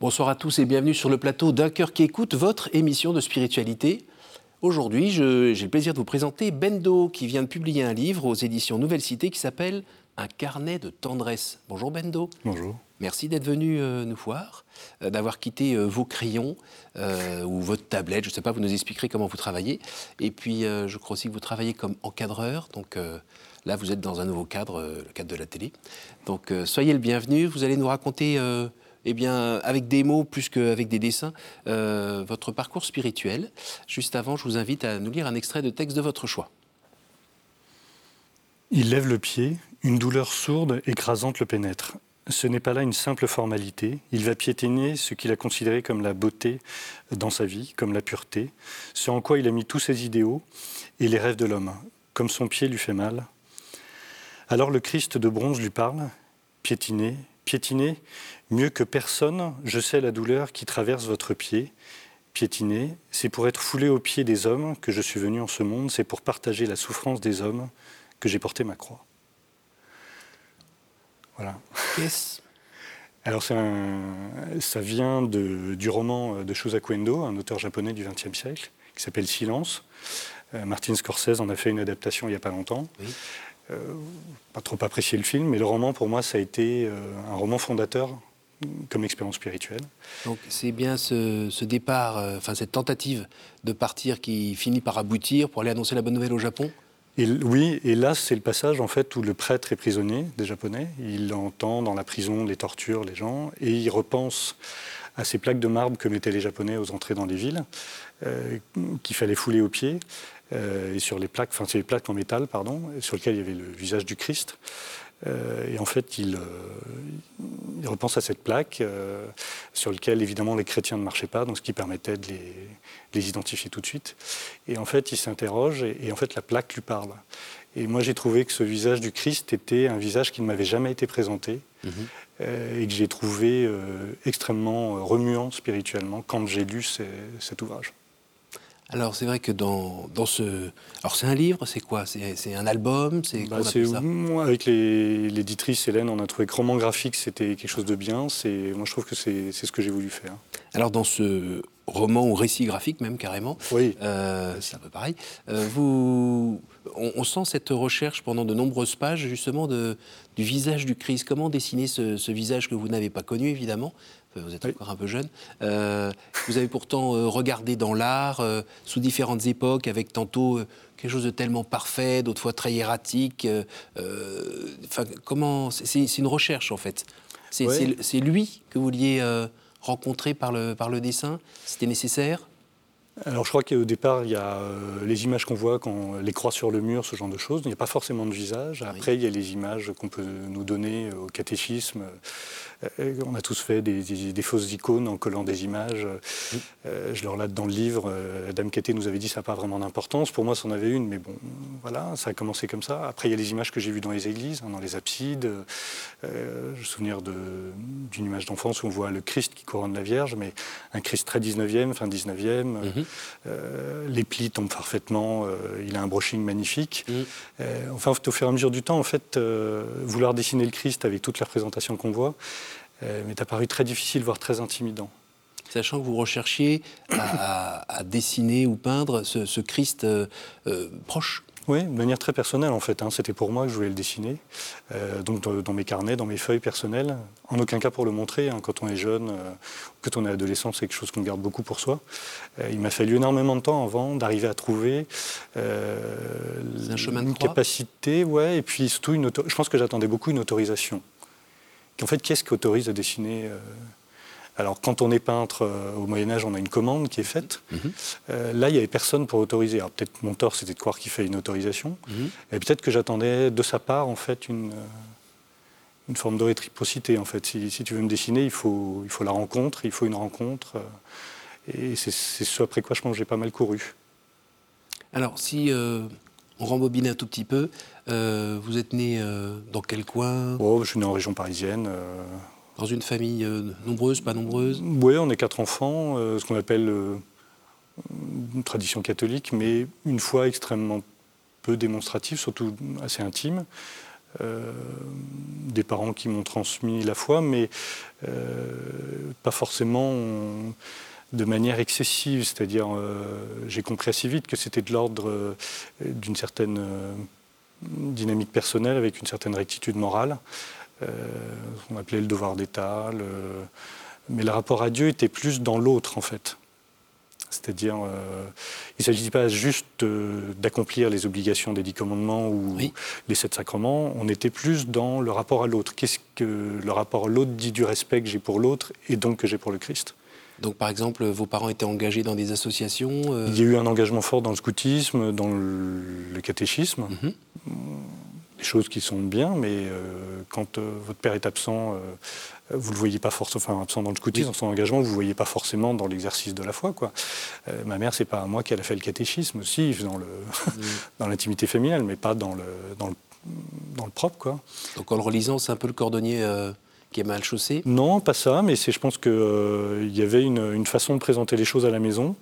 Bonsoir à tous et bienvenue sur le plateau d'un cœur qui écoute votre émission de spiritualité. Aujourd'hui, j'ai le plaisir de vous présenter Bendo qui vient de publier un livre aux éditions Nouvelle Cité qui s'appelle Un carnet de tendresse. Bonjour Bendo. Bonjour. Merci d'être venu euh, nous voir, euh, d'avoir quitté euh, vos crayons ou votre tablette, je ne sais pas, vous nous expliquerez comment vous travaillez. Et puis, je crois aussi que vous travaillez comme encadreur, donc là, vous êtes dans un nouveau cadre, le cadre de la télé. Donc, soyez le bienvenu, vous allez nous raconter eh bien, avec des mots plus qu'avec des dessins, euh, votre parcours spirituel. Juste avant, je vous invite à nous lire un extrait de texte de votre choix. Il lève le pied, une douleur sourde, écrasante le pénètre. Ce n'est pas là une simple formalité, il va piétiner ce qu'il a considéré comme la beauté dans sa vie, comme la pureté, ce en quoi il a mis tous ses idéaux et les rêves de l'homme, comme son pied lui fait mal. Alors le Christ de bronze lui parle, piétiner, piétiner, Mieux que personne, je sais la douleur qui traverse votre pied. Piétiner, c'est pour être foulé aux pieds des hommes que je suis venu en ce monde, c'est pour partager la souffrance des hommes que j'ai porté ma croix. Voilà. Yes. Alors ça vient du roman de Shosaku Endo, un auteur japonais du XXe siècle, qui s'appelle Silence. Euh, Martin Scorsese en a fait une adaptation il n'y a pas longtemps. Oui. Euh, pas trop apprécié le film, mais le roman pour moi ça a été euh, un roman fondateur comme expérience spirituelle. Donc c'est bien ce, départ, euh, enfin cette tentative de partir qui finit par aboutir pour aller annoncer la bonne nouvelle au Japon? Et, Oui, et là c'est le passage en fait où le prêtre est prisonnier des Japonais. Il entend dans la prison les tortures, les gens, et il repense à ces plaques de marbre que mettaient les Japonais aux entrées dans les villes, euh, qu'il fallait fouler aux pieds. Euh, et sur les plaques, enfin c'est les plaques en métal, pardon, sur lesquelles il y avait le visage du Christ. Euh, et en fait, il, euh, il, repense à cette plaque euh, sur laquelle, évidemment, les chrétiens ne marchaient pas, donc ce qui permettait de les, les identifier tout de suite. Et en fait, il s'interroge et, en fait, la plaque lui parle. Et moi, j'ai trouvé que ce visage du Christ était un visage qui ne m'avait jamais été présenté mhm. et que j'ai trouvé extrêmement remuant spirituellement quand j'ai lu cet ouvrage. Alors c'est vrai que dans, dans ce... Alors c'est un livre, c'est quoi? C'est un album? C'est bah, avec l'éditrice Hélène, on a trouvé que roman graphique, c'était quelque chose de bien. Moi, je trouve que c'est ce que j'ai voulu faire. Alors dans ce roman ou récit graphique même carrément, oui. Euh, c'est un peu pareil, euh, vous... On, sent cette recherche pendant de nombreuses pages justement de, du visage du Christ. Comment dessiner ce, ce visage que vous n'avez pas connu évidemment vous êtes encore un peu jeune. Euh, vous avez pourtant euh, regardé dans l'art euh, sous différentes époques, avec tantôt quelque chose de tellement parfait, d'autres fois très hiératique. Enfin, comment C'est une recherche en fait. C'est lui que vous vouliez rencontrer par le, par le dessin? C'était nécessaire? Alors je crois qu'au départ, il y a les images qu'on voit quand les croix sur le mur, ce genre de choses. Il n'y a pas forcément de visage. Après, il y a les images qu'on peut nous donner au catéchisme. Euh, on a tous fait des, fausses icônes en collant des images. Euh, je le relate dans le livre. Euh, Dame Kété nous avait dit que ça n'a pas vraiment d'importance. Pour moi, c'en avait une, mais bon, voilà, ça a commencé comme ça. Après, il y a les images que j'ai vues dans les églises, hein, dans les absides. je me souviens d'une image d'enfance où on voit le Christ qui couronne la Vierge, mais un Christ très 19e, fin 19e. Mhm. les plis tombent parfaitement. il a un brushing magnifique. Mhm. enfin, au fur et à mesure du temps, en fait, vouloir dessiner le Christ avec toutes les représentations qu'on voit, euh, m'est apparu très difficile, voire très intimidant. Sachant que vous recherchiez à, dessiner ou peindre ce, Christ euh, euh, proche oui, de manière très personnelle en fait. Hein. C'était pour moi que je voulais le dessiner. donc dans, mes carnets, dans mes feuilles personnelles. En aucun cas pour le montrer. Hein. Quand on est jeune, quand on est adolescent, c'est quelque chose qu'on garde beaucoup pour soi. il m'a fallu énormément de temps avant d'arriver à trouver un chemin de une capacité, ouais, et puis surtout une je pense que j'attendais beaucoup une autorisation. En fait, qu'est-ce qui autorise à dessiner euh, alors, quand on est peintre euh, au Moyen-Âge, on a une commande qui est faite. Mhm. Euh, là, il n'y avait personne pour autoriser. Alors, peut-être mon tort, c'était de croire qu'il fallait une autorisation. Mhm. Et peut-être que j'attendais de sa part, en fait, une, une forme de réciprocité. En fait, si, tu veux me dessiner, il faut, il faut la rencontre, il faut une rencontre. et c'est ce après quoi je pense j'ai pas mal couru. Alors, si on rembobine un tout petit peu. Euh, vous êtes né euh, dans quel coin? Oh, Je suis né en région parisienne. Euh. Dans une famille nombreuse, pas nombreuse Oui, on est quatre enfants, ce qu'on appelle une tradition catholique, mais une foi extrêmement peu démonstrative, surtout assez intime. des parents qui m'ont transmis la foi, mais pas forcément de manière excessive. C'est-à-dire, j'ai compris assez vite que c'était de l'ordre d'une certaine dynamique personnelle avec une certaine rectitude morale. On appelait le devoir d'État. Mais le rapport à Dieu était plus dans l'autre, en fait. C'est-à-dire, euh, il ne s'agit pas juste d'accomplir les obligations des dix commandements ou les sept sacrements, on était plus dans le rapport à l'autre. Qu'est-ce que le rapport à l'autre dit du respect que j'ai pour l'autre et donc que j'ai pour le Christ? Donc, par exemple, vos parents étaient engagés dans des associations euh Il y a eu un engagement fort dans le scoutisme, dans le, catéchisme. Mhm. Des choses qui sont bien, mais euh, quand votre père est absent vous le voyez pas forcément, enfin absent dans le scoutisme, dans son engagement, vous ne voyez pas forcément dans l'exercice de la foi. Quoi. Euh, ma mère, c'est pas moi qui a fait le catéchisme aussi, dans, le, dans l'intimité familiale, mais pas dans le, dans le, dans le propre. Quoi. Donc en le relisant, c'est un peu le cordonnier euh, qui est mal chaussé? Non, pas ça, mais c'est, je pense qu'il euh, y avait une, une, façon de présenter les choses à la maison.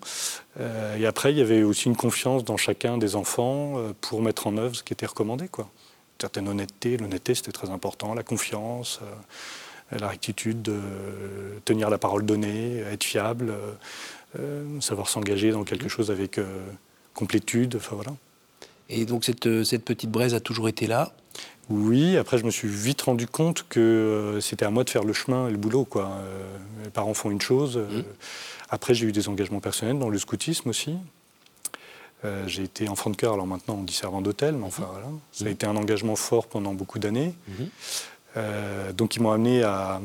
et après, il y avait aussi une confiance dans chacun des enfants pour mettre en œuvre ce qui était recommandé. Quoi. Certaine honnêteté, l'honnêteté c'était très important, la confiance la rectitude de tenir la parole donnée, être fiable, euh, savoir s'engager dans quelque chose avec euh, complétude. Enfin, voilà. Et donc cette, euh, cette, petite braise a toujours été là? Oui, après je me suis vite rendu compte que c'était à moi de faire le chemin et le boulot. Quoi. mes parents font une chose. Mmh. Après j'ai eu des engagements personnels dans le scoutisme aussi. J'ai été enfant de cœur, alors maintenant on dit servant d'hôtel, mais enfin mmh. voilà. Ça a mmh. été un engagement fort pendant beaucoup d'années. Euh, donc ils m'ont amené à,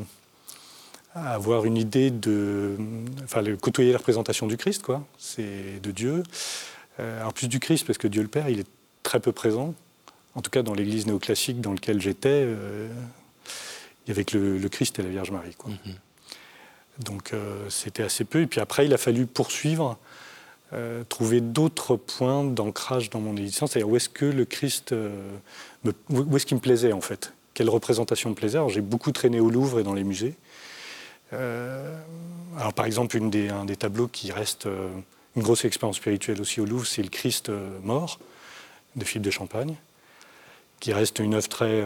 avoir une idée de, enfin, côtoyer la représentation du Christ, quoi. C'est de Dieu. Euh, alors plus du Christ parce que Dieu le Père, il est très peu présent. En tout cas, dans l'Église néoclassique dans laquelle j'étais, euh, il y avait que le, Christ et la Vierge Marie, quoi. Donc c'était assez peu. Et puis après, il a fallu poursuivre. Trouver d'autres points d'ancrage dans mon existence, c'est-à-dire où est-ce que le Christ, où est-ce qu'il me plaisait en fait? Quelle représentation me plaisait? J'ai beaucoup traîné au Louvre et dans les musées. Euh, alors, par exemple, un des tableaux qui reste euh, une grosse expérience spirituelle aussi au Louvre, c'est le Christ euh, mort de Philippe de Champagne, qui reste une œuvre très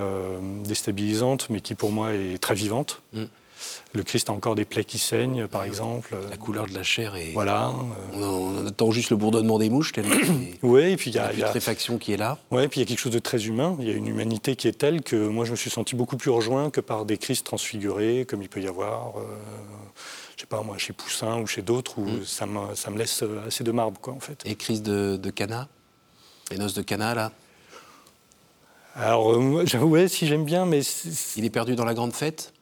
déstabilisante, mais qui pour moi est très vivante. Mm. Le Christ a encore des plaies qui saignent, par exemple. La couleur de la chair est. Voilà. On, attend juste le bourdonnement des mouches, Oui, et puis il y a. La putréfaction qui est là. Oui, et puis il y a quelque chose de très humain. Il y a une humanité qui est telle que moi je me suis senti beaucoup plus rejoint que par des Christ transfigurés, comme il peut y avoir. Euh, je sais pas moi, chez Poussin ou chez d'autres, où mm. ça, me, ça me laisse assez de marbre, quoi, en fait. Et Christ de, de Cana Les noces de Cana, là? Alors, euh, ouais, si j'aime bien, mais. Il est perdu dans la grande fête?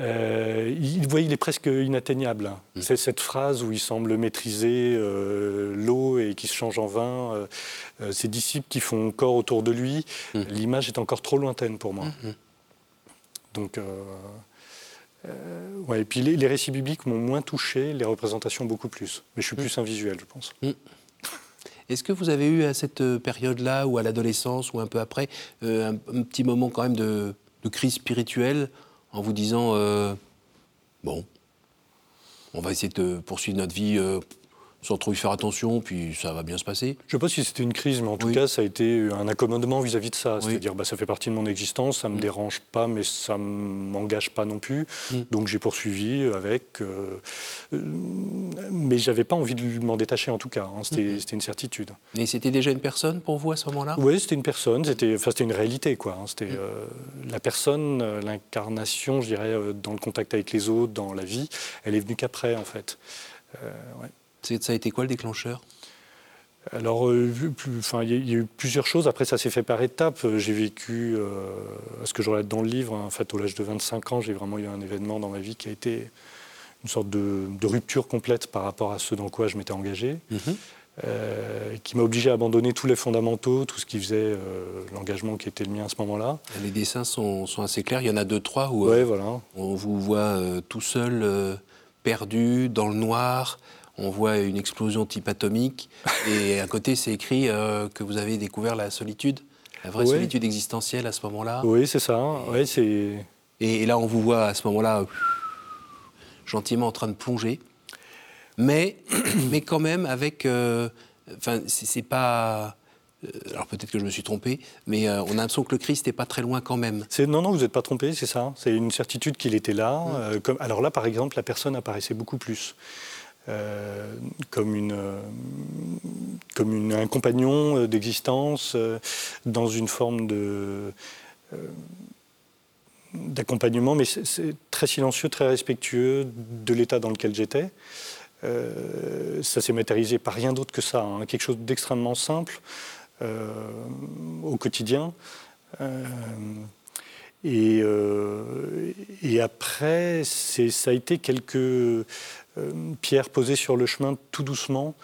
Euh, il, il, est presque inatteignable. Hein. Mm. C'est cette phrase où il semble maîtriser euh, l'eau et qui se change en vin. Euh, ses disciples qui font corps autour de lui, mm. l'image est encore trop lointaine pour moi. Mm, Donc, ouais, et puis les, récits bibliques m'ont moins touché, les représentations beaucoup plus. Mais je suis plus un visuel, je pense. Est-ce que vous avez eu à cette période-là, ou à l'adolescence, ou un peu après, un, petit moment quand même de, de crise spirituelle en vous disant euh, bon, on va essayer de poursuivre notre vie euh, sans trop y faire attention, puis ça va bien se passer. Je ne sais pas si c'était une crise, mais en tout cas, ça a été un accommodement vis-à-vis de ça. C'est-à-dire, bah, ça fait partie de mon existence, ça ne me mm. dérange pas, mais ça ne m'engage pas non plus. Mm. Donc j'ai poursuivi avec. Euh, euh, mais je n'avais pas envie de m'en détacher, en tout cas. Hein. Mm-hmm. C'était une certitude. Et c'était déjà une personne pour vous à ce moment-là? Oui, c'était une personne. C'était enfin, une réalité, quoi. Hein. C'était mm. euh, la personne, l'incarnation, je dirais, dans le contact avec les autres, dans la vie, elle est venue qu'après, en fait. Ouais. Ça a été quoi le déclencheur? Alors, euh, il y, a eu plusieurs choses. Après, ça s'est fait par étapes. J'ai vécu, euh, ce que je relate dans le livre, en fait, au l'âge de 25 ans, j'ai vraiment eu un événement dans ma vie qui a été une sorte de, rupture complète par rapport à ce dans quoi je m'étais engagé, mhm. euh, qui m'a obligé à abandonner tous les fondamentaux, tout ce qui faisait euh, l'engagement qui était le mien à ce moment-là. Les dessins sont, assez clairs. Il y en a deux, trois où voilà. on vous voit tout seul, perdu, dans le noir on voit une explosion type atomique, et à côté c'est écrit euh, que vous avez découvert la solitude, la vraie solitude existentielle à ce moment-là. Oui, c'est ça. Ouais, c'est... Et, là, on vous voit à ce moment-là gentiment en train de plonger, mais, mais quand même avec. Euh, enfin, c'est pas. alors peut-être que je me suis trompé, mais on a l'impression que le Christ n'est pas très loin quand même. Non, non, vous n'êtes pas trompé, c'est ça. C'est une certitude qu'il était là. Mm. comme, alors là, par exemple, la personne apparaissait beaucoup plus. comme, une, comme un compagnon d'existence dans une forme de, d'accompagnement, mais c'est très silencieux, très respectueux de l'état dans lequel j'étais. Euh, ça s'est matérialisé par rien d'autre que ça, hein. quelque chose d'extrêmement simple euh, au quotidien. Euh, et, et, après, ça a été quelques pierres posées sur le chemin tout doucement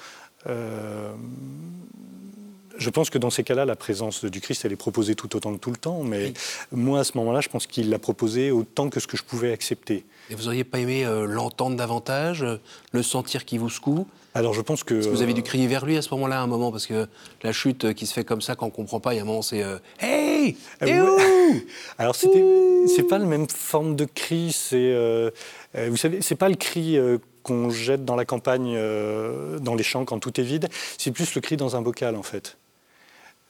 je pense que dans ces cas-là, la présence du Christ, elle est proposée tout autant que tout le temps. Mais moi, à ce moment-là, je pense qu'il l'a proposée autant que ce que je pouvais accepter. Et vous n'auriez pas aimé euh, l'entendre davantage, euh, le sentir qui vous secoue? Alors je pense que... vous avez dû crier vers lui à ce moment-là, à un moment, parce que la chute euh, qui se fait comme ça quand on ne comprend pas, il y a un moment, c'est Hey! Alors c'était, c'est pas la même forme de cri, c'est... vous savez, c'est pas le cri qu'on jette dans la campagne, dans les champs quand tout est vide, c'est plus le cri dans un bocal en fait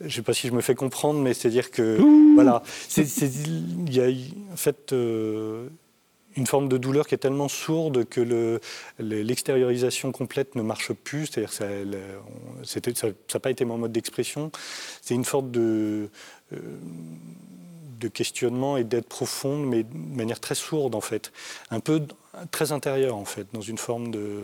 je ne sais pas si je me fais comprendre, mais c'est-à-dire que voilà, il y a en fait euh, une forme de douleur qui est tellement sourde que l'extériorisation complète ne marche plus. C'est-à-dire ça n'a pas été mon mode d'expression. C'est une forme de euh, de questionnement et d'aide profonde, mais de manière très sourde en fait, un peu très intérieure en fait, dans une forme de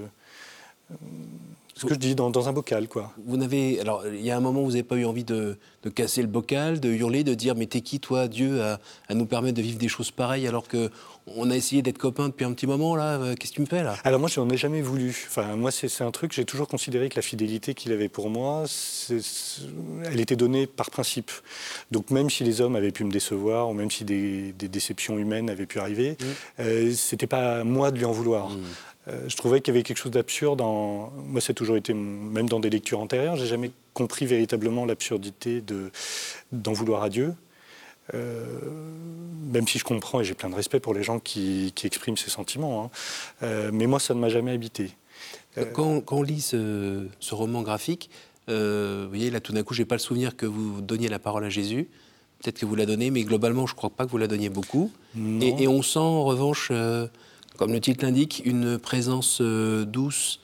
ce que je dis dans, un bocal, quoi. Vous n'avez, alors, il y a un moment où vous n'avez pas eu envie de, casser le bocal, de hurler, de dire mais t'es qui toi, Dieu, à, nous permettre de vivre des choses pareilles alors que on a essayé d'être copains depuis un petit moment là. Euh, qu'est-ce que tu me fais là? Alors moi, je n'en ai jamais voulu. Enfin, moi, c'est un truc. J'ai toujours considéré que la fidélité qu'il avait pour moi, elle était donnée par principe. Donc même si les hommes avaient pu me décevoir, ou même si des, déceptions humaines avaient pu arriver, mmh. euh, c'était pas à moi de lui en vouloir. Mmh. Euh, je trouvais qu'il y avait quelque chose d'absurde. En... Moi, c'est toujours été, même dans des lectures antérieures, j'ai jamais compris véritablement l'absurdité d'en vouloir à Dieu. Euh, même si je comprends et j'ai plein de respect pour les gens qui, expriment ces sentiments. Hein. Euh, mais moi, ça ne m'a jamais habité. Quand, on lit ce, roman graphique, vous voyez, là, tout d'un coup, je n'ai pas le souvenir que vous donniez la parole à Jésus. Peut-être que vous la donnez, mais globalement, je ne crois pas que vous la donniez beaucoup. Et, et, on sent, en revanche, comme le titre l'indique, une présence euh, douce,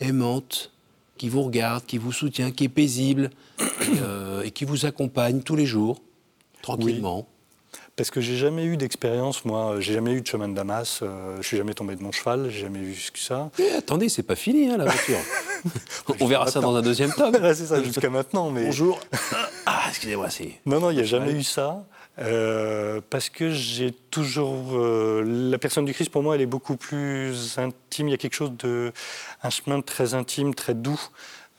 aimante, qui vous regarde, qui vous soutient, qui est paisible euh, et, qui vous accompagne tous les jours, tranquillement. Parce que j'ai jamais eu d'expérience, moi, j'ai jamais eu de chemin de Damas, euh, je suis jamais tombé de mon cheval, j'ai jamais vu ça. Mais eh, attendez, c'est pas fini hein, l'aventure. On verra ça dans un deuxième tome. c'est ça, jusqu'à maintenant. Mais... Bonjour. Ah, excusez-moi, c'est. Non, non, il n'y a jamais eu ça. Euh, parce que j'ai toujours euh, la personne du Christ pour moi elle est beaucoup plus intime il y a quelque chose de un chemin très intime très doux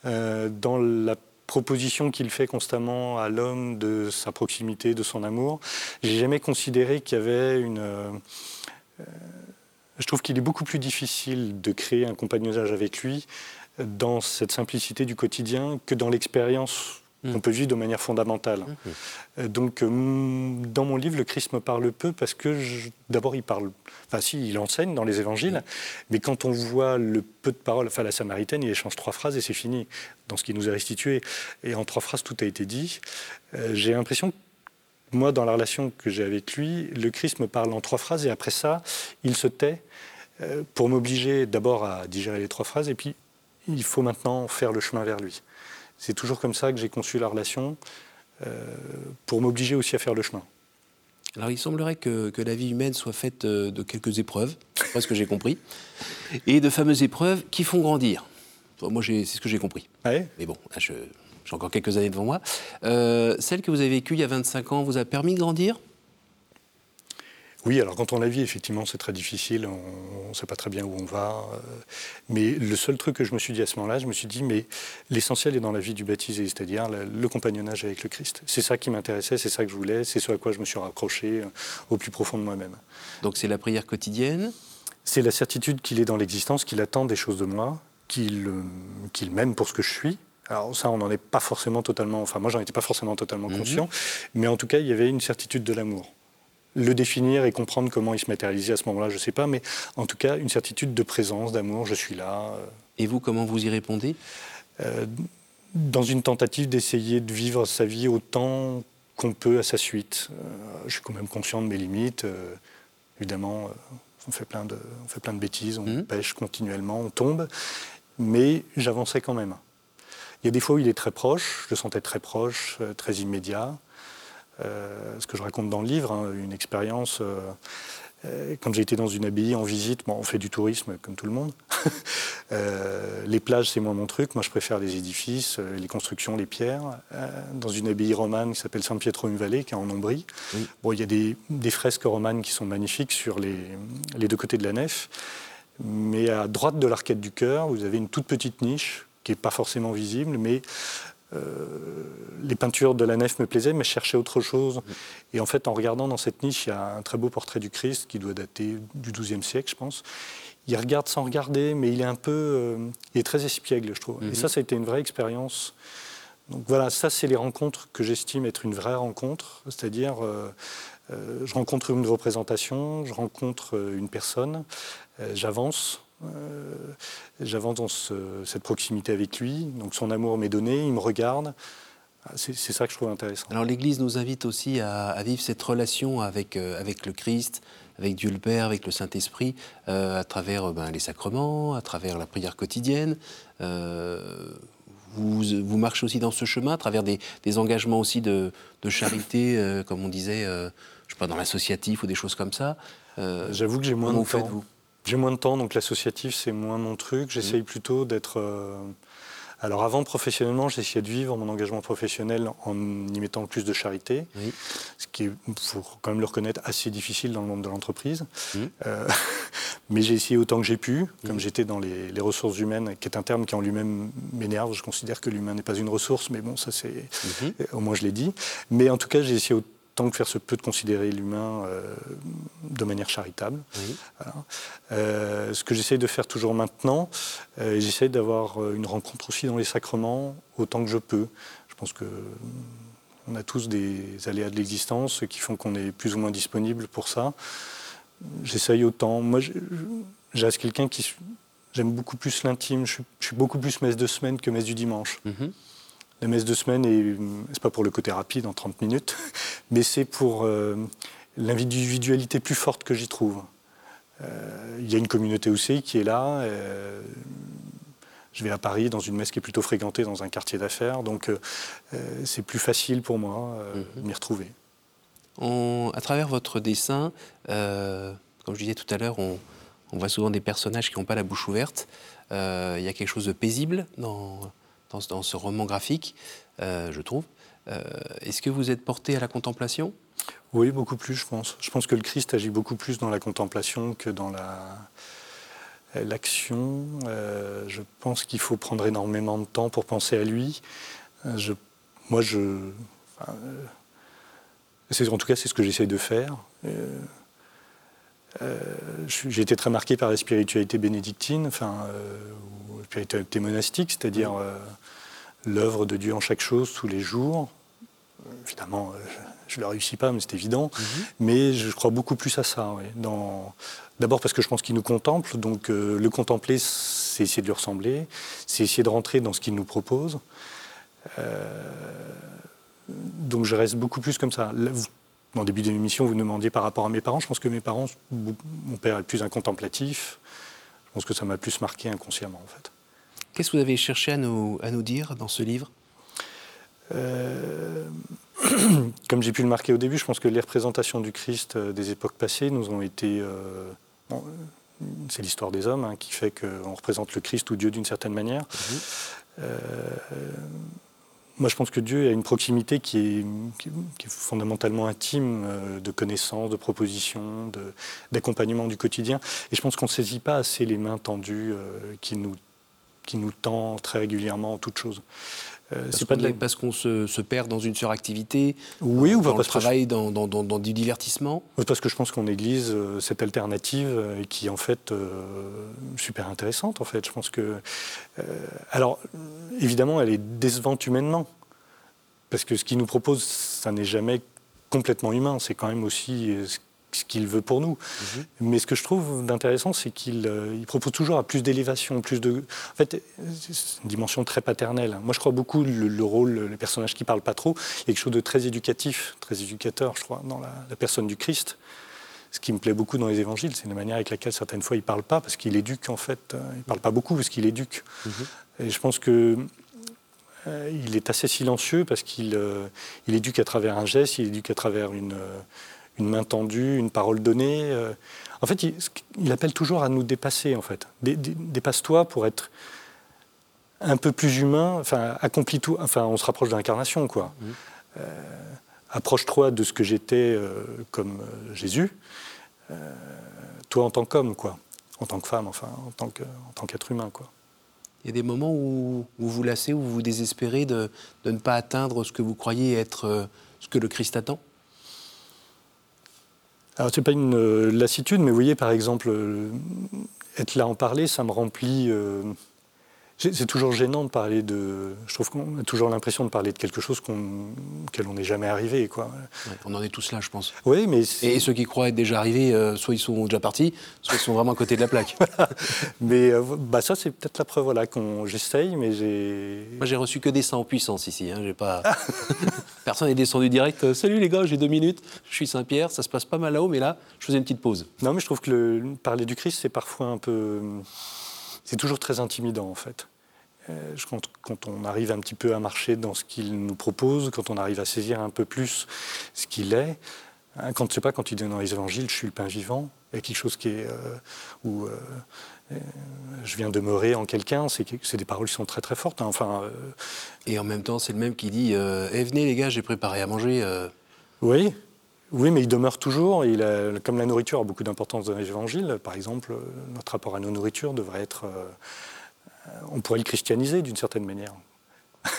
euh, dans la proposition qu'il fait constamment à l'homme de sa proximité de son amour j'ai jamais considéré qu'il y avait une je trouve qu'il est beaucoup plus difficile de créer un compagnonnage avec lui dans cette simplicité du quotidien que dans l'expérience on peut vivre de manière fondamentale. Mmh. Euh, donc, euh, dans mon livre, le Christ me parle peu parce que, d'abord, il parle, enfin, si, il enseigne dans les évangiles, mais quand on voit le peu de paroles, enfin, la Samaritaine, il échange trois phrases et c'est fini dans ce qui nous est restitué. Et en trois phrases, tout a été dit. Euh, j'ai l'impression que moi, dans la relation que j'ai avec lui, le Christ me parle en trois phrases et après ça, il se tait pour m'obliger d'abord à digérer les trois phrases et puis il faut maintenant faire le chemin vers lui. C'est toujours comme ça que j'ai conçu la relation, euh, pour m'obliger aussi à faire le chemin. Alors il semblerait que, la vie humaine soit faite euh, de quelques épreuves, c'est ce que j'ai compris, et de fameuses épreuves qui font grandir. moi, c'est ce que j'ai compris. Mais bon, j'ai encore quelques années devant moi. Euh, celle que vous avez vécue il y a 25 ans vous a permis de grandir? Oui, alors quand on la vit, effectivement, c'est très difficile, on ne sait pas très bien où on va. Euh, mais le seul truc que je me suis dit à ce moment-là, je me suis dit, mais l'essentiel est dans la vie du baptisé, c'est-à-dire le, compagnonnage avec le Christ. C'est ça qui m'intéressait, c'est ça que je voulais, c'est ce à quoi je me suis raccroché euh, au plus profond de moi-même. Donc c'est la prière quotidienne? C'est la certitude qu'il est dans l'existence, qu'il attend des choses de moi, qu'il m'aime pour ce que je suis, alors ça, on n'en est pas forcément totalement, enfin moi j'en étais pas forcément totalement mhm. conscient, mais en tout cas il y avait une certitude de l'amour. Le définir et comprendre comment il se matérialisait à ce moment-là, je ne sais pas, mais en tout cas, une certitude de présence, d'amour, je suis là. Et vous, comment vous y répondez? Euh, dans une tentative d'essayer de vivre sa vie autant qu'on peut à sa suite. je suis quand même conscient de mes limites. évidemment, on fait plein de, on fait plein de bêtises, on mmh. pêche continuellement, on tombe, mais j'avançais quand même. Il y a des fois où il est très proche, je le sentais très proche, euh, très immédiat. Euh, ce que je raconte dans le livre, hein, une expérience. Euh, quand j'ai été dans une abbaye en visite, bon, on fait du tourisme comme tout le monde. les plages, c'est moins mon truc. Moi, je préfère les édifices, les constructions, les pierres. dans une abbaye romane qui s'appelle San Pietro in Valle, qui est en Ombrie. Bon, il y a des, fresques romanes qui sont magnifiques sur les, les deux côtés de la nef. Mais à droite de l'arcade du cœur, vous avez une toute petite niche qui n'est pas forcément visible, mais euh, les peintures de la nef me plaisaient, mais je cherchais autre chose. Et en fait, en regardant dans cette niche, il y a un très beau portrait du Christ qui doit dater du XIIe siècle, je pense. Il regarde sans regarder, mais il est un peu, euh, il est très espiègle, je trouve. Et mhm. ça, ça a été une vraie expérience. Donc voilà, ça, c'est les rencontres que j'estime être une vraie rencontre, c'est-à-dire euh, je rencontre une représentation, je rencontre une personne, euh, j'avance dans cette proximité avec lui, donc son amour m'est donné, il me regarde. Ah, c'est ça que je trouve intéressant. Alors l'Église nous invite aussi à, vivre cette relation avec, euh, avec le Christ, avec Dieu le Père, avec le Saint-Esprit, euh, à travers ben, les sacrements, à travers la prière quotidienne. vous, vous, marchez aussi dans ce chemin, à travers des, engagements aussi de, de charité, comme on disait, je sais pas, dans l'associatif ou des choses comme ça. J'avoue que j'ai moins de temps. Vous? J'ai moins de temps, donc l'associatif, c'est moins mon truc. J'essaye mmh. plutôt d'être. Euh, alors avant, professionnellement, j'essayais de vivre mon engagement professionnel en y mettant plus de charité, ce qui est, faut quand même le reconnaître, assez difficile dans le monde de l'entreprise. Mmh. Euh, mais j'ai essayé autant que j'ai pu, comme mmh. j'étais dans les, les, ressources humaines, qui est un terme qui en lui-même m'énerve. Je considère que l'humain n'est pas une ressource, mais bon, ça c'est, au moins je l'ai dit. Mais en tout cas, j'ai essayé autant tant que faire se peut de considérer l'humain euh, de manière charitable. Euh, ce que j'essaie de faire toujours maintenant, euh, j'essaie d'avoir une rencontre aussi dans les sacrements autant que je peux. Je pense que on a tous des aléas de l'existence qui font qu'on est plus ou moins disponible pour ça. J'essaye autant. Moi, j'ai quelqu'un qui j'aime beaucoup plus l'intime. Je, suis beaucoup plus messe de semaine que messe du dimanche. Mm-hmm. La messe de semaine, c'est pas pour le côté rapide en 30 minutes, mais c'est pour euh, l'individualité plus forte que j'y trouve. Euh, il y a une communauté aussi qui est là. Euh, je vais à Paris dans une messe qui est plutôt fréquentée dans un quartier d'affaires, donc c'est plus facile pour moi mhm. de m'y retrouver. à travers votre dessin, comme je disais tout à l'heure, on, on, voit souvent des personnages qui n'ont pas la bouche ouverte. Il y a quelque chose de paisible dans, dans, ce roman graphique, euh, je trouve. Euh, est-ce que vous êtes porté à la contemplation? Oui, beaucoup plus, je pense. Je pense que le Christ agit beaucoup plus dans la contemplation que dans la l'action. Euh, je pense qu'il faut prendre énormément de temps pour penser à lui. Moi, je, en tout cas, c'est ce que j'essaie de faire. J'ai été très marqué par la spiritualité bénédictine, enfin, spiritualité monastique, c'est-à-dire euh, l'œuvre de Dieu en chaque chose tous les jours. Évidemment, euh, je ne le réussis pas, mais c'est évident. Mhm. Mais je crois beaucoup plus à ça. D'abord parce que je pense qu'il nous contemple, donc euh, le contempler, c'est essayer de lui ressembler, c'est essayer de rentrer dans ce qu'il nous propose. donc je reste beaucoup plus comme ça. Le début de l'émission, vous demandiez par rapport à mes parents. Je pense que mes parents, mon père est plus un contemplatif. Je pense que ça m'a plus marqué inconsciemment, en fait. Qu'est-ce que vous avez cherché à nous, à nous dire dans ce livre? Euh, Comme j'ai pu le marquer au début, je pense que les représentations du Christ euh, des époques passées nous ont été... Euh, c'est l'histoire des hommes hein, qui fait qu'on représente le Christ ou Dieu d'une certaine manière. Mhm. Moi, je pense que Dieu a une proximité qui est, fondamentalement intime de connaissance, de proposition, d'accompagnement du quotidien. Et je pense qu'on ne saisit pas assez les mains tendues qui nous qui tend très régulièrement en toute chose. Euh, c'est pas de parce qu'on se, perd dans une suractivité, oui, ou dans parce le travail, dans, dans, dans, du divertissement Parce que je pense qu'on néglige euh, cette alternative euh, qui est en fait super intéressante. En fait, je pense que, alors évidemment, elle est décevante humainement, parce que ce qu'il nous propose, ça n'est jamais complètement humain. C'est quand même aussi ce ce qu'il veut pour nous. Mhm. Mais ce que je trouve d'intéressant, c'est qu'il euh, propose toujours à plus d'élévation, plus de. En fait, c'est une dimension très paternelle. Moi, je crois beaucoup le, rôle, les personnages qui parlent pas trop, il y a quelque chose de très éducatif, très éducateur, je crois, dans la, personne du Christ. Ce qui me plaît beaucoup dans les évangiles, c'est la manière avec laquelle certaines fois il parle pas, parce qu'il éduque en fait. Il parle pas beaucoup parce qu'il éduque. Mhm. Et je pense que euh, il est assez silencieux parce qu'il euh, il éduque à travers un geste, il éduque à travers une, une main tendue, une parole donnée. En fait, il, appelle toujours à nous dépasser, en fait. Dépasse-toi pour être un peu plus humain, enfin, accomplis tout, enfin, on se rapproche de l'incarnation, quoi. Mmh. Approche-toi de ce que j'étais comme Jésus, toi en tant qu'homme, quoi. En tant que femme, enfin, en tant qu'être humain, quoi. Il y a des moments où, vous vous lassez, où vous vous désespérez de, ne pas atteindre ce que vous croyez être euh, ce que le Christ attend? Alors, ce n'est pas une euh, lassitude, mais vous voyez, par exemple, euh, être là en parler, ça me remplit. C'est toujours gênant de parler de. Je trouve qu'on a toujours l'impression de parler de quelque chose qu'on, auquel on n'est jamais arrivé. Quoi. on en est tous là, je pense. Oui, mais. Et ceux qui croient être déjà arrivés, euh, soit ils sont déjà partis, soit ils sont vraiment à côté de la plaque. mais euh, bah ça, c'est peut-être la preuve voilà, qu'on j'essaye, mais j'ai. Moi, j'ai reçu que des saints en puissance ici. Hein, j'ai pas... Personne n'est descendu direct. Euh, Salut les gars, j'ai deux minutes. Je suis Saint-Pierre. Ça se passe pas mal là-haut, mais là, je faisais une petite pause. Non, mais je trouve que le, parler du Christ, c'est parfois un peu c'est toujours très intimidant en fait. Euh, quand, quand, on arrive un petit peu à marcher dans ce qu'il nous propose, quand on arrive à saisir un peu plus ce qu'il est, hein, quand, sais pas, quand il dit dans les évangiles, je suis le pain vivant, il y a quelque chose qui est, euh, où euh, je viens demeurer en quelqu'un, c'est des paroles qui sont très très fortes. Hein, enfin, Et en même temps, c'est le même qui dit eh, Venez les gars, j'ai préparé à manger. Oui, oui, mais il demeure toujours. Il comme la nourriture a beaucoup d'importance dans l'évangile, par exemple, notre rapport à nos nourritures devrait être. Euh, on pourrait le christianiser d'une certaine manière.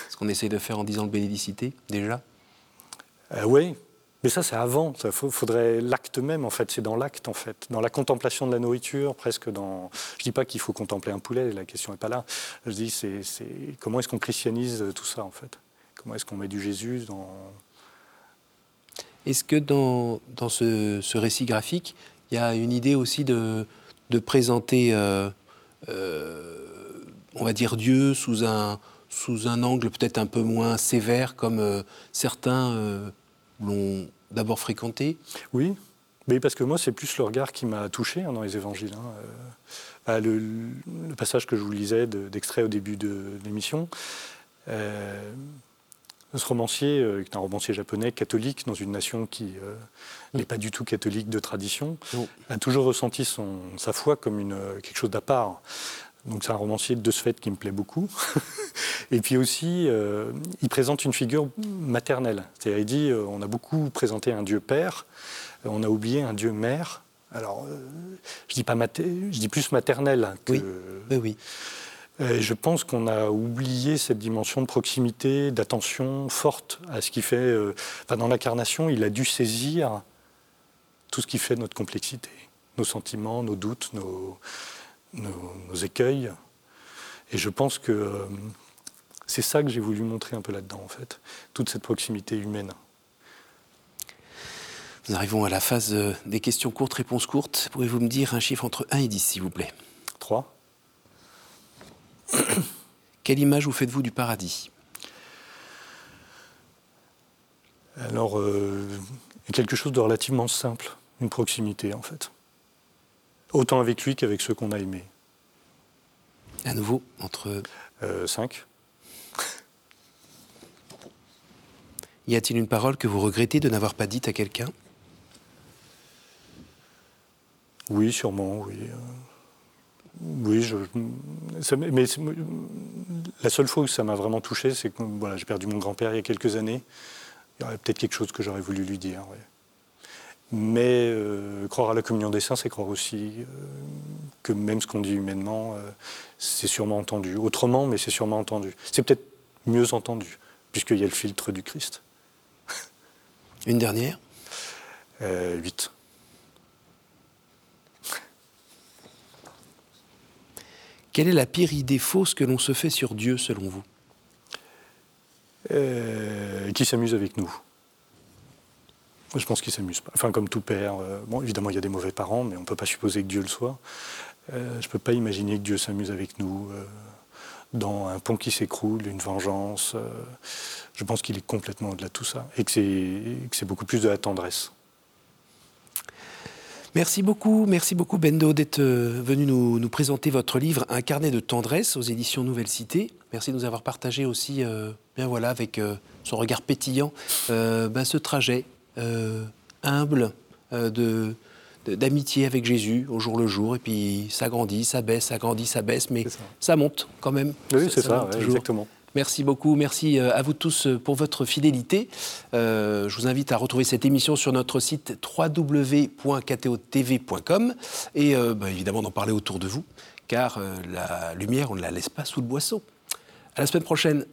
Ce qu'on essaye de faire en disant le bénédicité, déjà? Euh, Oui, mais ça, c'est avant. Il faudrait l'acte même, en fait. C'est dans l'acte, en fait. Dans la contemplation de la nourriture, presque dans. Je ne dis pas qu'il faut contempler un poulet, la question n'est pas là. Je dis, c'est comment est-ce qu'on christianise tout ça, en fait? Comment est-ce qu'on met du Jésus dans, est-ce que dans, dans ce, récit graphique, il y a une idée aussi de, de présenter, euh, euh, on va dire, Dieu sous un, sous un angle peut-être un peu moins sévère, comme euh, certains l'ont d'abord fréquenté? Oui, mais parce que moi, c'est plus le regard qui m'a touché hein, dans les évangiles. Hein. Bah, le, passage que je vous lisais d'extrait au début de, l'émission, ce romancier, euh, qui est un romancier japonais catholique dans une nation qui euh, n'est pas du tout catholique de tradition, a toujours ressenti son, sa foi comme une, euh, quelque chose d'à part. Donc c'est un romancier de ce fait qui me plaît beaucoup. et puis aussi, il présente une figure maternelle. C'est-à-dire, il dit, on a beaucoup présenté un Dieu père, on a oublié un Dieu mère. Alors, je dis pas je dis plus maternel que. Oui, oui. oui. Euh, je pense qu'on a oublié cette dimension de proximité, d'attention forte à ce qui fait. Euh, dans l'incarnation, il a dû saisir tout ce qui fait notre complexité, nos sentiments, nos doutes, nos, nos, écueils. Et je pense que euh, c'est ça que j'ai voulu montrer un peu là-dedans, en fait, toute cette proximité humaine. Nous arrivons à la phase des questions courtes, réponses courtes. Pouvez-vous me dire un chiffre entre 1 et 10, s'il vous plaît? 3. Quelle image vous faites-vous du paradis? Alors, euh, quelque chose de relativement simple, une proximité en fait. Autant avec lui qu'avec ceux qu'on a aimés. À nouveau, entre... Euh, cinq. Y a-t-il une parole que vous regrettez de n'avoir pas dite à quelqu'un? Oui, sûrement, oui. Oui, je, mais la seule fois où ça m'a vraiment touché, c'est que voilà, j'ai perdu mon grand-père il y a quelques années. Il y aurait peut-être quelque chose que j'aurais voulu lui dire. Mais euh, croire à la communion des saints, c'est croire aussi euh, que même ce qu'on dit humainement, euh, c'est sûrement entendu. Autrement, mais c'est sûrement entendu. C'est peut-être mieux entendu, puisqu'il y a le filtre du Christ. Une dernière? Huit. Quelle est la pire idée fausse que l'on se fait sur Dieu, selon vous? Euh, Qui s'amuse avec nous. Je pense qu'il s'amuse pas. Enfin, comme tout père, bon, évidemment, il y a des mauvais parents, mais on ne peut pas supposer que Dieu le soit. je ne peux pas imaginer que Dieu s'amuse avec nous dans un pont qui s'écroule, une vengeance. je pense qu'il est complètement au-delà de tout ça et que c'est beaucoup plus de la tendresse. Merci beaucoup, merci beaucoup Bendo d'être euh, venu nous, présenter votre livre Un carnet de tendresse aux éditions Nouvelle Cité. Merci de nous avoir partagé aussi, euh, bien voilà, avec euh, son regard pétillant, ben, ce trajet humble de d'amitié avec Jésus au jour le jour, et puis ça grandit, ça baisse, ça grandit, ça baisse, mais ça. monte quand même. Oui, c'est ça, exactement. Merci beaucoup. Merci euh, à vous tous euh, pour votre fidélité. Euh, je vous invite à retrouver cette émission sur notre site www.ktotv.com et bah, évidemment d'en parler autour de vous, car la lumière, on ne la laisse pas sous le boisseau. À la semaine prochaine.